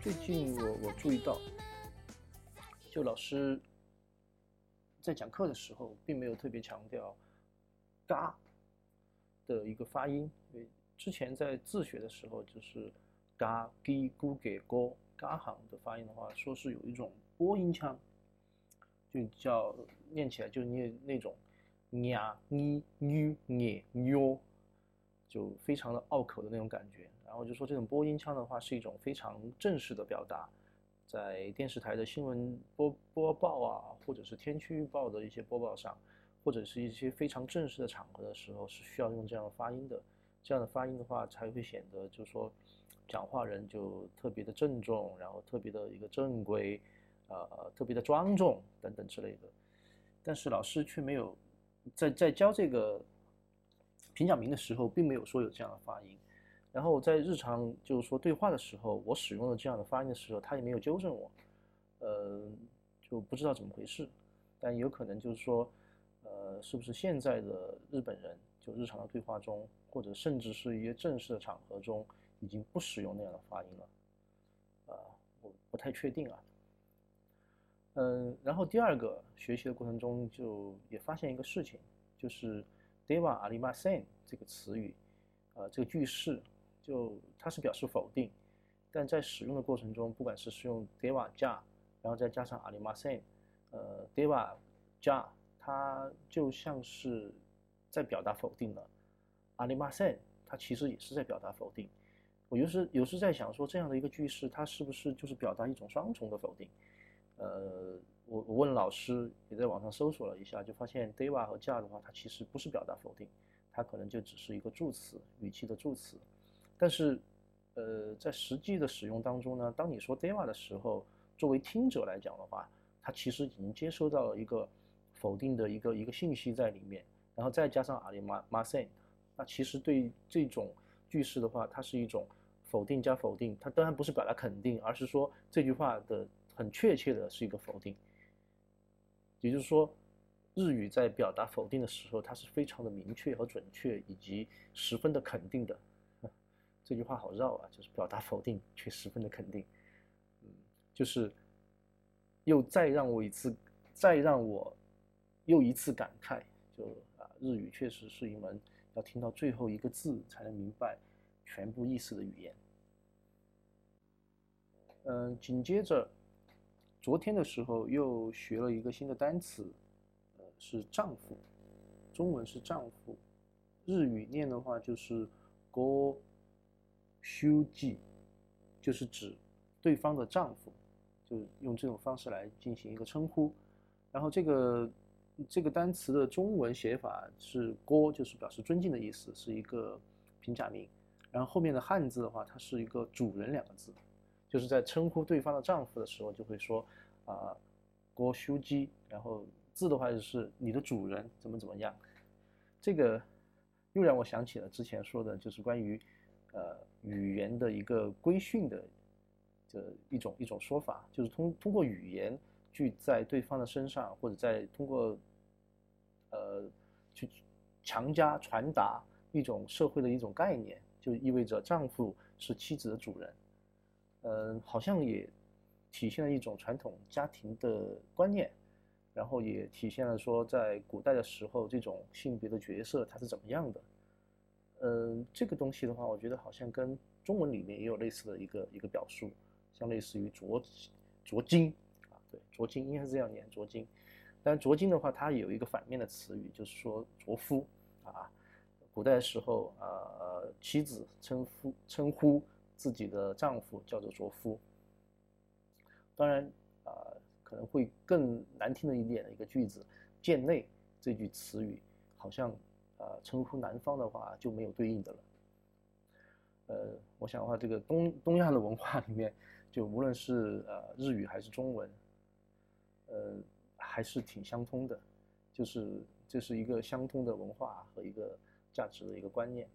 最近我我注意到，就老师在讲课的时候，并没有特别强调“嘎”的一个发音。因为之前在自学的时候，就是“嘎”、“gi”、“咕”、“给”、“勾”、“嘎”行的发音的话，说是有一种播音腔，就叫念起来就念那种“呀”、“咪”、“咪”、“咩”、“哟”，就非常的拗口的那种感觉。然后就说这种播音腔的话是一种非常正式的表达，在电视台的新闻播播报啊，或者是天气预报的一些播报上，或者是一些非常正式的场合的时候，是需要用这样的发音的。这样的发音的话，才会显得就是说，讲话人就特别的郑重，然后特别的一个正规，呃，特别的庄重等等之类的。但是老师却没有在在教这个演讲名的时候，并没有说有这样的发音。然后在日常就是说对话的时候，我使用了这样的发音的时候，他也没有纠正我，呃，就不知道怎么回事。但有可能就是说，呃，是不是现在的日本人就日常的对话中，或者甚至是一些正式的场合中，已经不使用那样的发音了？啊，我不太确定啊。嗯，然后第二个学习的过程中，就也发现一个事情，就是 “deva alimasen 这个词语，呃，这个句式。就它是表示否定，但在使用的过程中，不管是使用 deva 加，然后再加上 alimasen，呃，deva 加，它就像是在表达否定了，alimasen 它其实也是在表达否定。我有时有时在想说，这样的一个句式，它是不是就是表达一种双重的否定？呃，我我问老师，也在网上搜索了一下，就发现 deva 和加的话，它其实不是表达否定，它可能就只是一个助词，语气的助词。但是，呃，在实际的使用当中呢，当你说 deva 的时候，作为听者来讲的话，他其实已经接收到了一个否定的一个一个信息在里面，然后再加上 arimasen，那其实对这种句式的话，它是一种否定加否定，它当然不是表达肯定，而是说这句话的很确切的是一个否定。也就是说，日语在表达否定的时候，它是非常的明确和准确，以及十分的肯定的。这句话好绕啊，就是表达否定却十分的肯定，嗯，就是又再让我一次，再让我又一次感慨，就啊，日语确实是一门要听到最后一个字才能明白全部意思的语言。嗯，紧接着昨天的时候又学了一个新的单词，呃，是丈夫，中文是丈夫，日语念的话就是“ go。修记就是指对方的丈夫，就用这种方式来进行一个称呼。然后这个这个单词的中文写法是“郭”，就是表示尊敬的意思，是一个平假名。然后后面的汉字的话，它是一个“主人”两个字，就是在称呼对方的丈夫的时候，就会说啊“郭修基”。然后字的话就是“你的主人怎么怎么样”。这个又让我想起了之前说的，就是关于。呃，语言的一个规训的这一种一种说法，就是通通过语言去在对方的身上，或者在通过呃去强加传达一种社会的一种概念，就意味着丈夫是妻子的主人。嗯，好像也体现了一种传统家庭的观念，然后也体现了说在古代的时候这种性别的角色它是怎么样的。嗯，这个东西的话，我觉得好像跟中文里面也有类似的一个一个表述，像类似于着着金啊，对，着金应该是这样念着金。但着金的话，它有一个反面的词语，就是说着夫啊。古代的时候，呃，妻子称呼称呼自己的丈夫叫做卓夫。当然啊，可能会更难听的一点的一个句子，贱内这句词语好像。呃，称呼男方的话就没有对应的了。呃，我想的话，这个东东亚的文化里面，就无论是呃日语还是中文，呃，还是挺相通的，就是这是一个相通的文化和一个价值的一个观念。